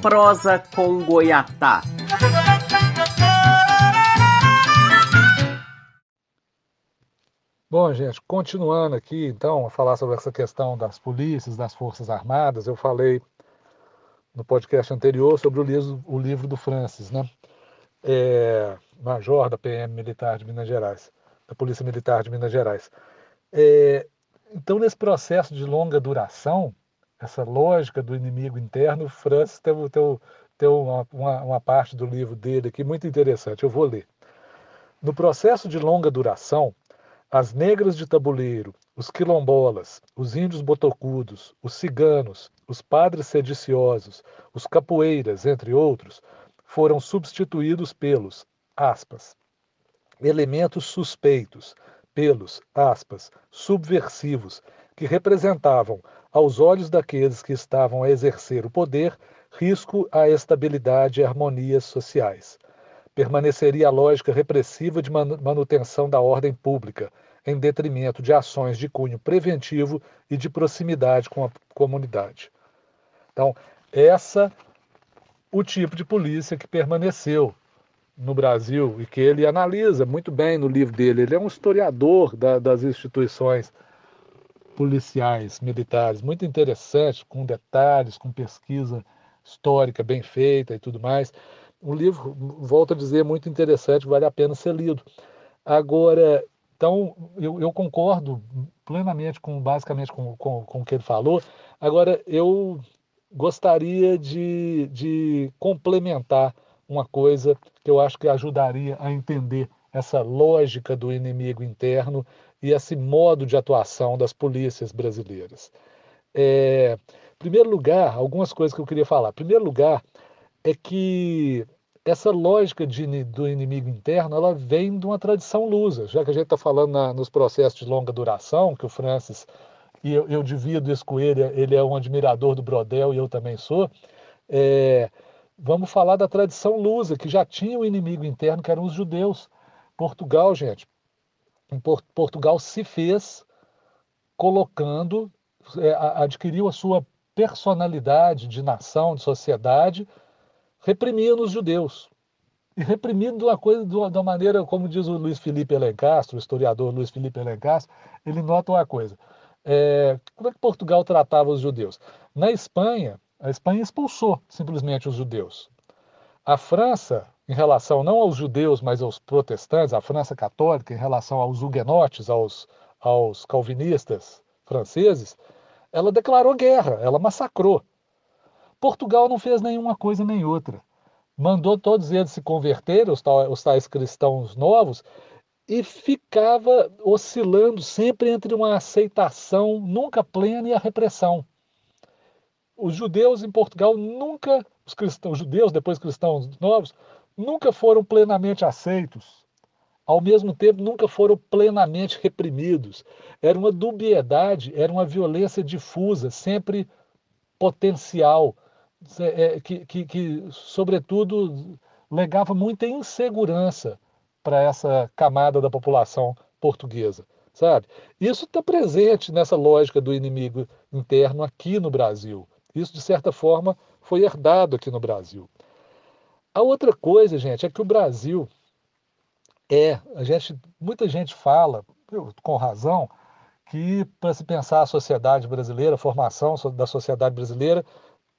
Prosa com Goiatá. Bom, gente, continuando aqui, então, a falar sobre essa questão das polícias, das Forças Armadas, eu falei no podcast anterior sobre o livro, o livro do Francis, né? É, major da PM Militar de Minas Gerais, da Polícia Militar de Minas Gerais. É, então, nesse processo de longa duração, essa lógica do inimigo interno, o Francis tem, tem, tem uma, uma, uma parte do livro dele aqui muito interessante, eu vou ler. No processo de longa duração, as negras de tabuleiro, os quilombolas, os índios botocudos, os ciganos, os padres sediciosos, os capoeiras, entre outros, foram substituídos pelos, aspas, elementos suspeitos, pelos, aspas, subversivos, que representavam, aos olhos daqueles que estavam a exercer o poder, risco à estabilidade e harmonias sociais permaneceria a lógica repressiva de manutenção da ordem pública, em detrimento de ações de cunho preventivo e de proximidade com a comunidade. Então, essa o tipo de polícia que permaneceu no Brasil e que ele analisa muito bem no livro dele. Ele é um historiador da, das instituições policiais militares, muito interessante, com detalhes, com pesquisa histórica bem feita e tudo mais um livro, volto a dizer, muito interessante, vale a pena ser lido. Agora, então, eu, eu concordo plenamente com, basicamente, com, com, com o que ele falou. Agora, eu gostaria de, de complementar uma coisa que eu acho que ajudaria a entender essa lógica do inimigo interno e esse modo de atuação das polícias brasileiras. É, em primeiro lugar, algumas coisas que eu queria falar. Em primeiro lugar, é que essa lógica de, do inimigo interno ela vem de uma tradição lusa, já que a gente está falando na, nos processos de longa duração, que o Francis, e eu, eu, divido isso com ele, ele é um admirador do Brodel e eu também sou, é, vamos falar da tradição lusa, que já tinha o um inimigo interno, que eram os judeus. Portugal, gente, em Portugal se fez colocando, é, adquiriu a sua personalidade de nação, de sociedade, reprimindo os judeus. E reprimindo uma coisa, de uma maneira, como diz o Luiz Felipe Elencastro, o historiador Luiz Felipe Elencastro, ele nota uma coisa. É, como é que Portugal tratava os judeus? Na Espanha, a Espanha expulsou simplesmente os judeus. A França, em relação não aos judeus, mas aos protestantes, a França católica, em relação aos huguenotes, aos, aos calvinistas franceses, ela declarou guerra, ela massacrou. Portugal não fez nenhuma coisa nem outra. Mandou todos eles se converterem, os, os tais cristãos novos, e ficava oscilando sempre entre uma aceitação nunca plena e a repressão. Os judeus em Portugal nunca, os cristãos, judeus, depois cristãos novos, nunca foram plenamente aceitos. Ao mesmo tempo, nunca foram plenamente reprimidos. Era uma dubiedade, era uma violência difusa, sempre potencial, é, que, que, que, sobretudo, legava muita insegurança para essa camada da população portuguesa, sabe? Isso está presente nessa lógica do inimigo interno aqui no Brasil. Isso, de certa forma, foi herdado aqui no Brasil. A outra coisa, gente, é que o Brasil é, a gente, muita gente fala, com razão, que para se pensar a sociedade brasileira, a formação da sociedade brasileira,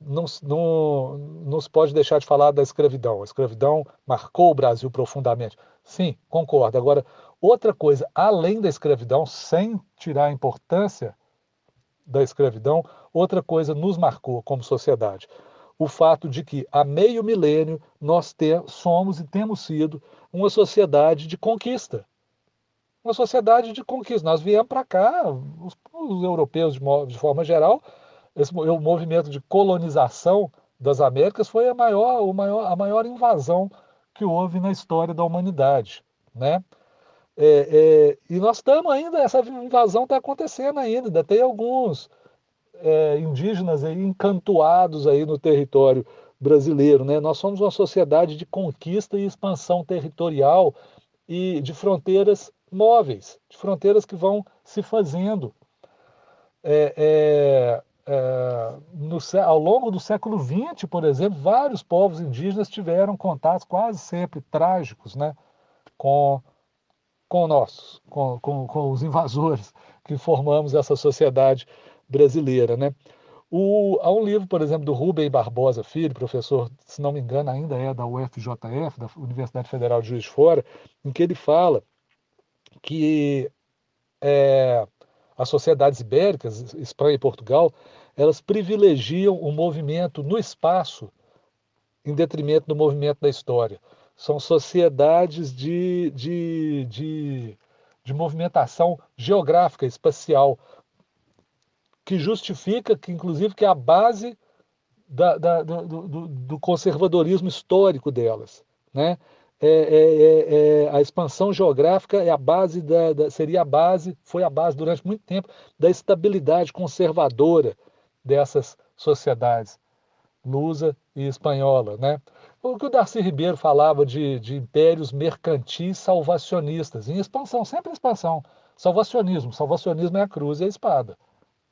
não, não, não se pode deixar de falar da escravidão. A escravidão marcou o Brasil profundamente. Sim, concordo. Agora, outra coisa, além da escravidão, sem tirar a importância da escravidão, outra coisa nos marcou como sociedade. O fato de que há meio milênio nós ter, somos e temos sido uma sociedade de conquista. Uma sociedade de conquista. Nós viemos para cá, os, os europeus de, de forma geral, esse, o movimento de colonização das Américas foi a maior, o maior, a maior invasão que houve na história da humanidade, né? É, é, e nós estamos ainda, essa invasão está acontecendo ainda, ainda tem alguns é, indígenas aí encantuados aí no território brasileiro, né? Nós somos uma sociedade de conquista e expansão territorial e de fronteiras móveis, de fronteiras que vão se fazendo. É, é é, no, ao longo do século XX, por exemplo, vários povos indígenas tiveram contatos quase sempre trágicos né, com, com nós, com, com, com os invasores que formamos essa sociedade brasileira. Né? O, há um livro, por exemplo, do Rubem Barbosa Filho, professor, se não me engano, ainda é da UFJF, da Universidade Federal de Juiz de Fora, em que ele fala que é, as sociedades ibéricas, Espanha e Portugal, elas privilegiam o movimento no espaço em detrimento do movimento da história. São sociedades de, de, de, de movimentação geográfica, espacial, que justifica que, inclusive, que é a base da, da, do, do, do, conservadorismo histórico delas. Né? É, é, é, é, a expansão geográfica é a base da, da, seria a base, foi a base durante muito tempo da estabilidade conservadora dessas sociedades lusa e espanhola. Né? O que o Darcy Ribeiro falava de, de impérios mercantis salvacionistas, em expansão, sempre expansão. Salvacionismo, salvacionismo é a cruz e a espada.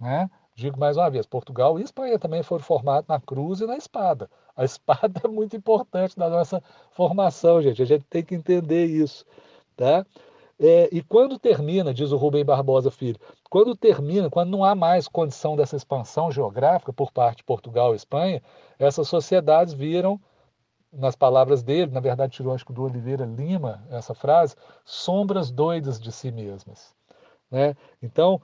Né? Digo mais uma vez, Portugal e Espanha também foram formados na cruz e na espada. A espada é muito importante na nossa formação, gente. A gente tem que entender isso. Tá? É, e quando termina, diz o Rubem Barbosa Filho, quando termina, quando não há mais condição dessa expansão geográfica por parte de Portugal e Espanha, essas sociedades viram, nas palavras dele, na verdade tirou acho que do Oliveira Lima essa frase, sombras doidas de si mesmas. Né? Então,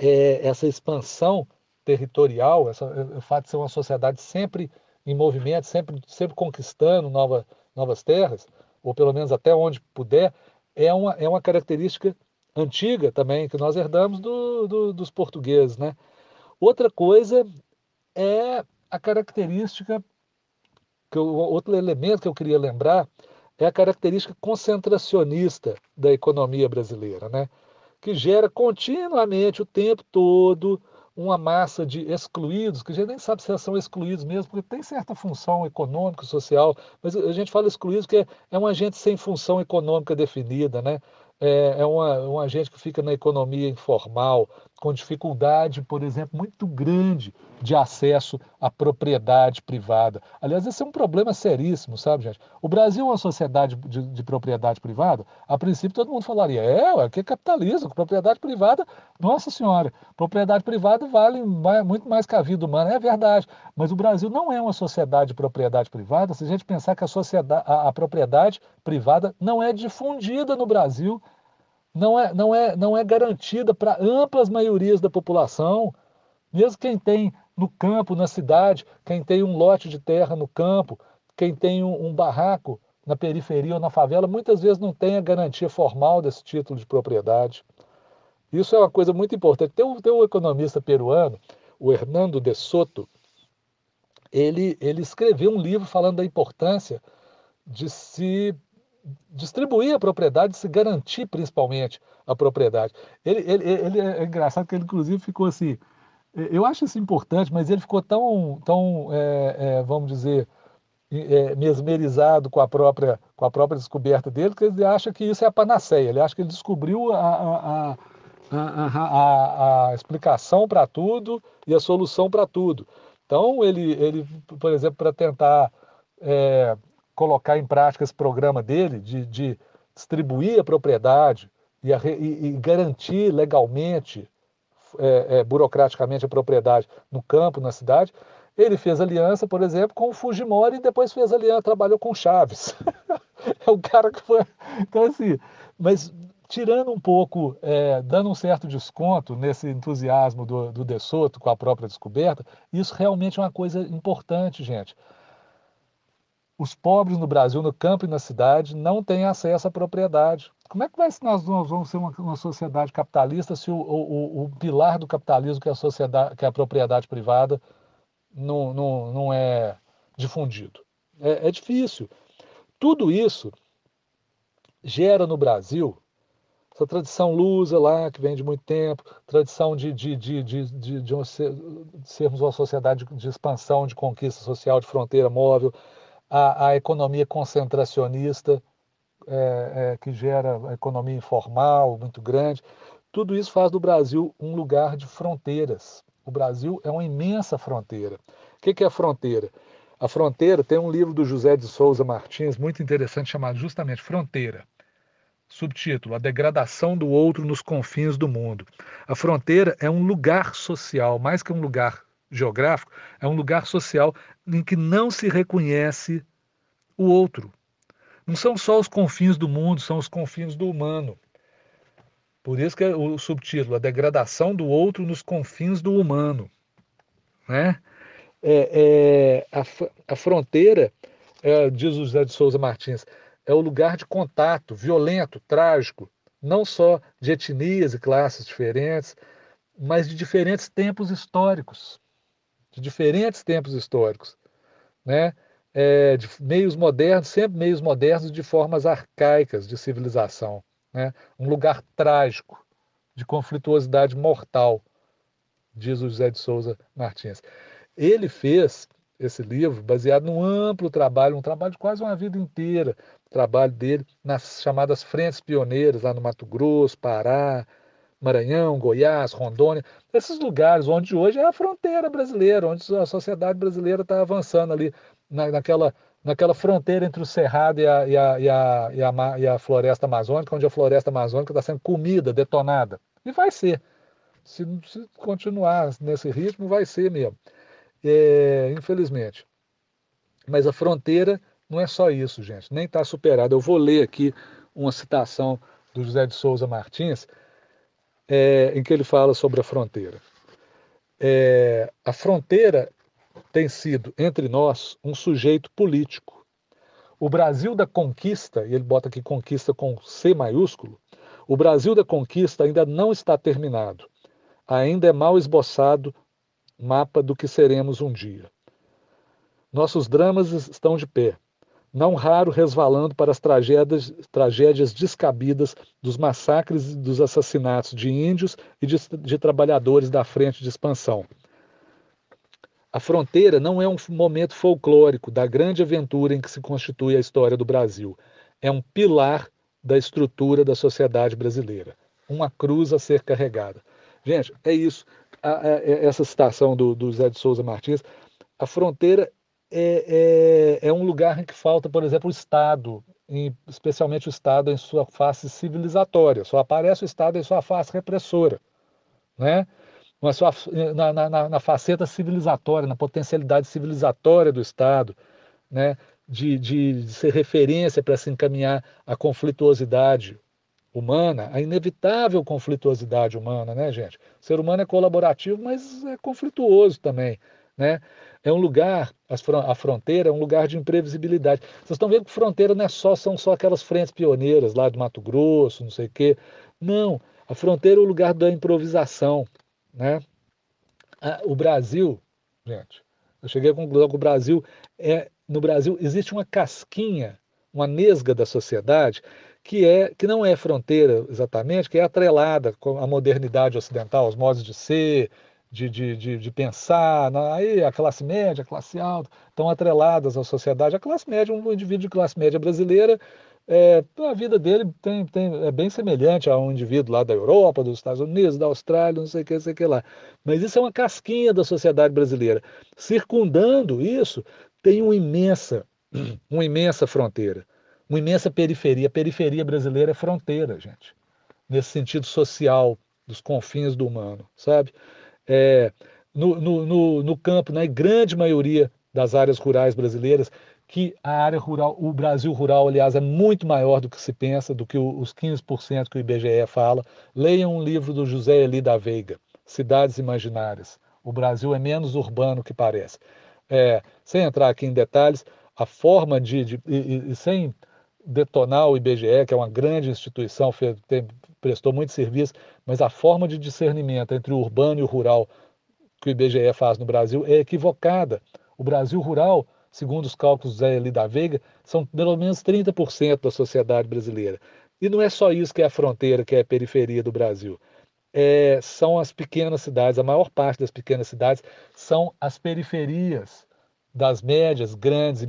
é, essa expansão territorial, essa, o fato de ser uma sociedade sempre em movimento, sempre, sempre conquistando nova, novas terras, ou pelo menos até onde puder, é uma, é uma característica antiga também, que nós herdamos do, do, dos portugueses. Né? Outra coisa é a característica, que eu, outro elemento que eu queria lembrar, é a característica concentracionista da economia brasileira. Né? Que gera continuamente, o tempo todo, uma massa de excluídos, que a gente nem sabe se são excluídos mesmo, porque tem certa função econômica, social, mas a gente fala excluídos porque é um agente sem função econômica definida, né? É, é um agente que fica na economia informal, com dificuldade, por exemplo, muito grande de acesso à propriedade privada. Aliás, esse é um problema seríssimo, sabe, gente? O Brasil é uma sociedade de, de propriedade privada. A princípio, todo mundo falaria: é, é que é capitalismo, propriedade privada, nossa senhora, propriedade privada vale muito mais que a vida humana. É verdade, mas o Brasil não é uma sociedade de propriedade privada se a gente pensar que a, sociedade, a, a propriedade privada não é difundida no Brasil não é, não é, não é garantida para amplas maiorias da população. Mesmo quem tem no campo, na cidade, quem tem um lote de terra no campo, quem tem um, um barraco na periferia ou na favela, muitas vezes não tem a garantia formal desse título de propriedade. Isso é uma coisa muito importante. Tem um, tem um economista peruano, o Hernando de Soto, ele, ele escreveu um livro falando da importância de se distribuir a propriedade, se garantir principalmente a propriedade. Ele, ele, ele é engraçado que ele inclusive ficou assim, eu acho isso importante, mas ele ficou tão, tão é, é, vamos dizer, é, mesmerizado com a própria com a própria descoberta dele, que ele acha que isso é a panaceia. Ele acha que ele descobriu a, a, a, a explicação para tudo e a solução para tudo. Então ele, ele, por exemplo, para tentar é, colocar em prática esse programa dele de, de distribuir a propriedade e, a, e, e garantir legalmente, é, é, burocraticamente, a propriedade no campo, na cidade, ele fez aliança, por exemplo, com o Fujimori e depois fez aliança, trabalhou com Chaves. é o cara que foi. Então, assim, mas tirando um pouco, é, dando um certo desconto nesse entusiasmo do, do De Soto com a própria descoberta, isso realmente é uma coisa importante, gente os pobres no Brasil, no campo e na cidade, não têm acesso à propriedade. Como é que vai, nós vamos ser uma, uma sociedade capitalista se o, o, o, pilar do capitalismo, que é a, sociedade, que é a propriedade privada, não, não, não é difundido? É, é difícil. Tudo isso gera no Brasil essa tradição lusa lá, que vem de muito tempo, tradição de, de, de, de, sermos uma sociedade de expansão, de conquista social, de fronteira móvel, a, a economia concentracionista, é, é, que gera a economia informal muito grande. Tudo isso faz do Brasil um lugar de fronteiras. O Brasil é uma imensa fronteira. O que é a fronteira? A fronteira tem um livro do José de Souza Martins muito interessante chamado justamente Fronteira. Subtítulo: A degradação do outro nos confins do mundo. A fronteira é um lugar social, mais que um lugar geográfico, é um lugar social em que não se reconhece o outro. Não são só os confins do mundo, são os confins do humano. Por isso que é o subtítulo, a degradação do outro nos confins do humano. Né? É, é, a, a, fronteira, é, diz o José de Souza Martins, é o lugar de contato violento, trágico, não só de etnias e classes diferentes, mas de diferentes tempos históricos. De diferentes tempos históricos. Né? É, de meios modernos, sempre meios modernos de formas arcaicas de civilização. Né? Um lugar trágico, de conflituosidade mortal, diz o José de Souza Martins. Ele fez esse livro baseado num amplo trabalho, um trabalho de quase uma vida inteira, trabalho dele nas chamadas frentes pioneiras, lá no Mato Grosso, Pará, Maranhão, Goiás, Rondônia, esses lugares onde hoje é a fronteira brasileira, onde a sociedade brasileira está avançando ali na, naquela, naquela fronteira entre o Cerrado e a, e, a, e, a, e, a, e a floresta amazônica, onde a floresta amazônica está sendo comida, detonada. E vai ser. Se, se continuar nesse ritmo, vai ser mesmo. É, infelizmente. Mas a fronteira não é só isso, gente, nem está superado. Eu vou ler aqui uma citação do José de Souza Martins, é, em que ele fala sobre a fronteira. É, a fronteira tem sido, entre nós, um sujeito político. O Brasil da conquista, e ele bota aqui conquista com C maiúsculo, o Brasil da conquista ainda não está terminado. Ainda é mal esboçado mapa do que seremos um dia. Nossos dramas estão de pé, não raro resvalando para as tragédias, tragédias descabidas dos massacres e dos assassinatos de índios e de, de trabalhadores da frente de expansão. A fronteira não é um momento folclórico da grande aventura em que se constitui a história do Brasil. É um pilar da estrutura da sociedade brasileira. Uma cruz a ser carregada. Gente, é isso. A, a, essa citação do, do Zé de Souza Martins. A fronteira é, é, é um lugar em que falta, por exemplo, o Estado, em, especialmente o Estado em sua face civilizatória. Só aparece o Estado em sua face repressora, né? Mas sua, na, na, na faceta civilizatória, na potencialidade civilizatória do Estado, né? de, de, de ser referência para se encaminhar à conflituosidade humana, a inevitável conflituosidade humana, né, gente? O ser humano é colaborativo, mas é conflituoso também, né? É um lugar, a fronteira é um lugar de imprevisibilidade. Vocês estão vendo que fronteira não é só, são só aquelas frentes pioneiras lá do Mato Grosso, não sei o quê. Não, a fronteira é o lugar da improvisação, né? O Brasil, gente, eu cheguei à conclusão que o Brasil é, no Brasil existe uma casquinha, uma nesga da sociedade que é que não é fronteira exatamente, que é atrelada com a modernidade ocidental, os modos de ser, de, de, de, de, pensar, aí a classe média, a classe alta, estão atreladas à sociedade. A classe média, um indivíduo de classe média brasileira, é, a vida dele tem, tem, é bem semelhante a um indivíduo lá da Europa, dos Estados Unidos, da Austrália, não sei o que, não sei o que lá. Mas isso é uma casquinha da sociedade brasileira. Circundando isso, tem uma imensa, uma imensa fronteira, uma imensa periferia. A periferia brasileira é fronteira, gente, nesse sentido social, dos confins do humano, sabe? É, no, no, no, no campo, na grande maioria das áreas rurais brasileiras, que a área rural, o Brasil rural, aliás, é muito maior do que se pensa, do que os 15% que o IBGE fala. Leiam um livro do José Eli da Veiga, Cidades Imaginárias. O Brasil é menos urbano que parece. É, sem entrar aqui em detalhes, a forma de, de e, e, sem detonar o IBGE, que é uma grande instituição, fez, tem, prestou muito serviço, mas a forma de discernimento entre o urbano e o rural que o IBGE faz no Brasil é equivocada. O Brasil rural, segundo os cálculos Zé Eli da Veiga, são pelo menos 30% da sociedade brasileira. E não é só isso que é a fronteira, que é a periferia do Brasil. É, são as pequenas cidades, a maior parte das pequenas cidades são as periferias das médias, grandes e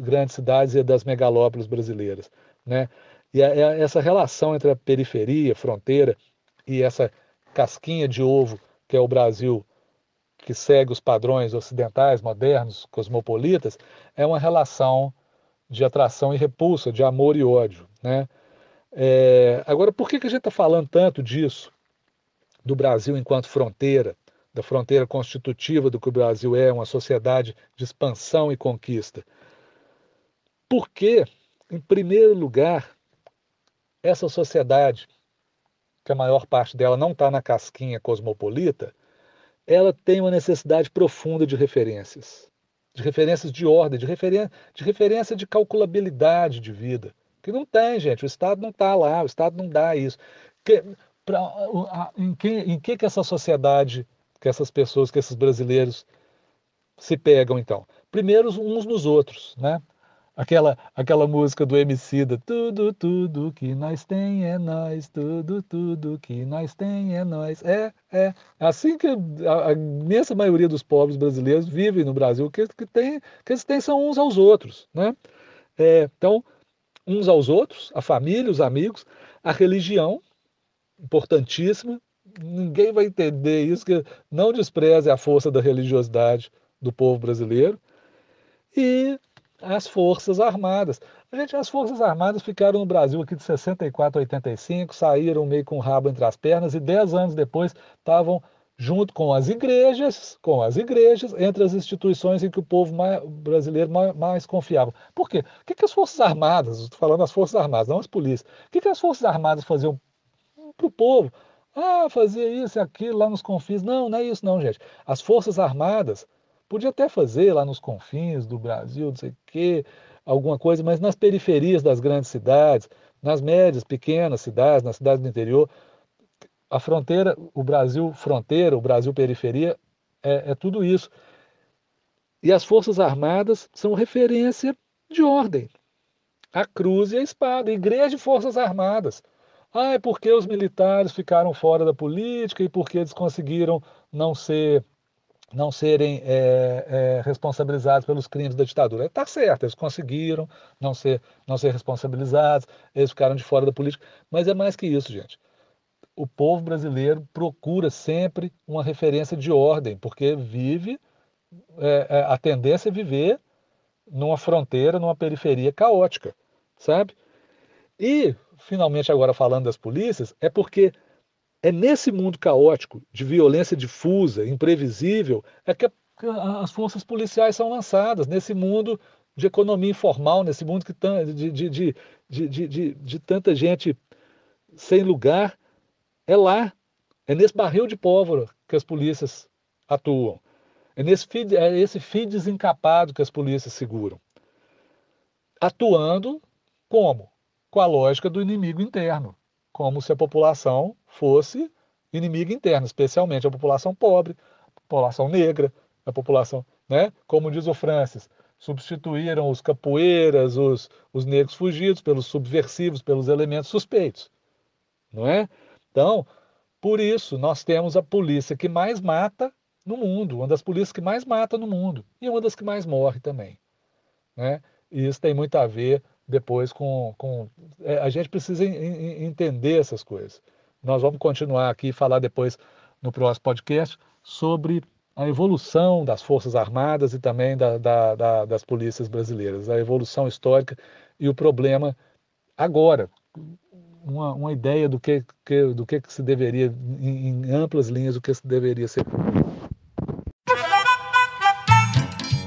grandes cidades e das megalópolis brasileiras, né? E a, a, essa relação entre a periferia, fronteira e essa casquinha de ovo que é o Brasil que segue os padrões ocidentais, modernos, cosmopolitas, é uma relação de atração e repulsa, de amor e ódio. Né? É, agora, por que, que a gente está falando tanto disso, do Brasil enquanto fronteira, da fronteira constitutiva do que o Brasil é, uma sociedade de expansão e conquista? Porque, em primeiro lugar, essa sociedade, que a maior parte dela não está na casquinha cosmopolita, ela tem uma necessidade profunda de referências, de referências de ordem, de, referen de referência de calculabilidade de vida. Que não tem, gente. O Estado não está lá, o Estado não dá isso. Que, pra, em, que, em que, que essa sociedade, que essas pessoas, que esses brasileiros se pegam, então? Primeiro, uns nos outros, né? Aquela, aquela música do Emicida, tudo, tudo que nós tem é nós, tudo, tudo que nós tem é nós. É, é. Assim que a, a imensa maioria dos pobres brasileiros vivem no Brasil, que, que, tem, que eles têm são uns aos outros, né? É, então, uns aos outros, a família, os amigos, a religião, importantíssima. Ninguém vai entender isso, que não despreze a força da religiosidade do povo brasileiro. E as Forças Armadas. Gente, as Forças Armadas ficaram no Brasil aqui de 64 a 85, saíram meio com o rabo entre as pernas e dez anos depois estavam junto com as igrejas, com as igrejas, entre as instituições em que o povo mais, brasileiro mais, mais, confiava. Por quê? O que, que as Forças Armadas, estou falando das Forças Armadas, não as polícias, o que, que as Forças Armadas faziam para o povo? Ah, fazia isso e aquilo lá nos confins. Não, não é isso não, gente. As Forças Armadas Podia até fazer lá nos confins do Brasil, não sei o quê, alguma coisa, mas nas periferias das grandes cidades, nas médias, pequenas cidades, nas cidades do interior, a fronteira, o Brasil fronteira, o Brasil periferia, é, é tudo isso. E as Forças Armadas são referência de ordem. A cruz e a espada, igreja e Forças Armadas. Ah, é porque os militares ficaram fora da política e porque eles conseguiram não ser não serem é, é, responsabilizados pelos crimes da ditadura. Está certo, eles conseguiram não ser, não ser responsabilizados, eles ficaram de fora da política, mas é mais que isso, gente. O povo brasileiro procura sempre uma referência de ordem, porque vive, é, a tendência é viver numa fronteira, numa periferia caótica, sabe? E, finalmente, agora falando das polícias, é porque é nesse mundo caótico, de violência difusa, imprevisível, é que as forças policiais são lançadas, nesse mundo de economia informal, nesse mundo que de, de, de, de, tanta gente sem lugar. É lá, é nesse barril de pólvora que as polícias atuam. É nesse é esse fio desencapado que as polícias seguram. Atuando como? Com a lógica do inimigo interno como se a população fosse inimiga interna, especialmente a população pobre, a população negra, a população, né? Como diz o Francis, substituíram os capoeiras, os, os negros fugidos pelos subversivos, pelos elementos suspeitos, não é? Então, por isso nós temos a polícia que mais mata no mundo, uma das polícias que mais mata no mundo e uma das que mais morre também, né? E isso tem muito a ver depois com. com é, a gente precisa entender essas coisas. Nós vamos continuar aqui e falar depois no próximo podcast sobre a evolução das Forças Armadas e também da, da, da, das polícias brasileiras, a evolução histórica e o problema agora. Uma, uma ideia do que, que, do que, que se deveria, em, em amplas linhas, o que se deveria ser.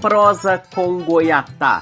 Prosa com Goiatá.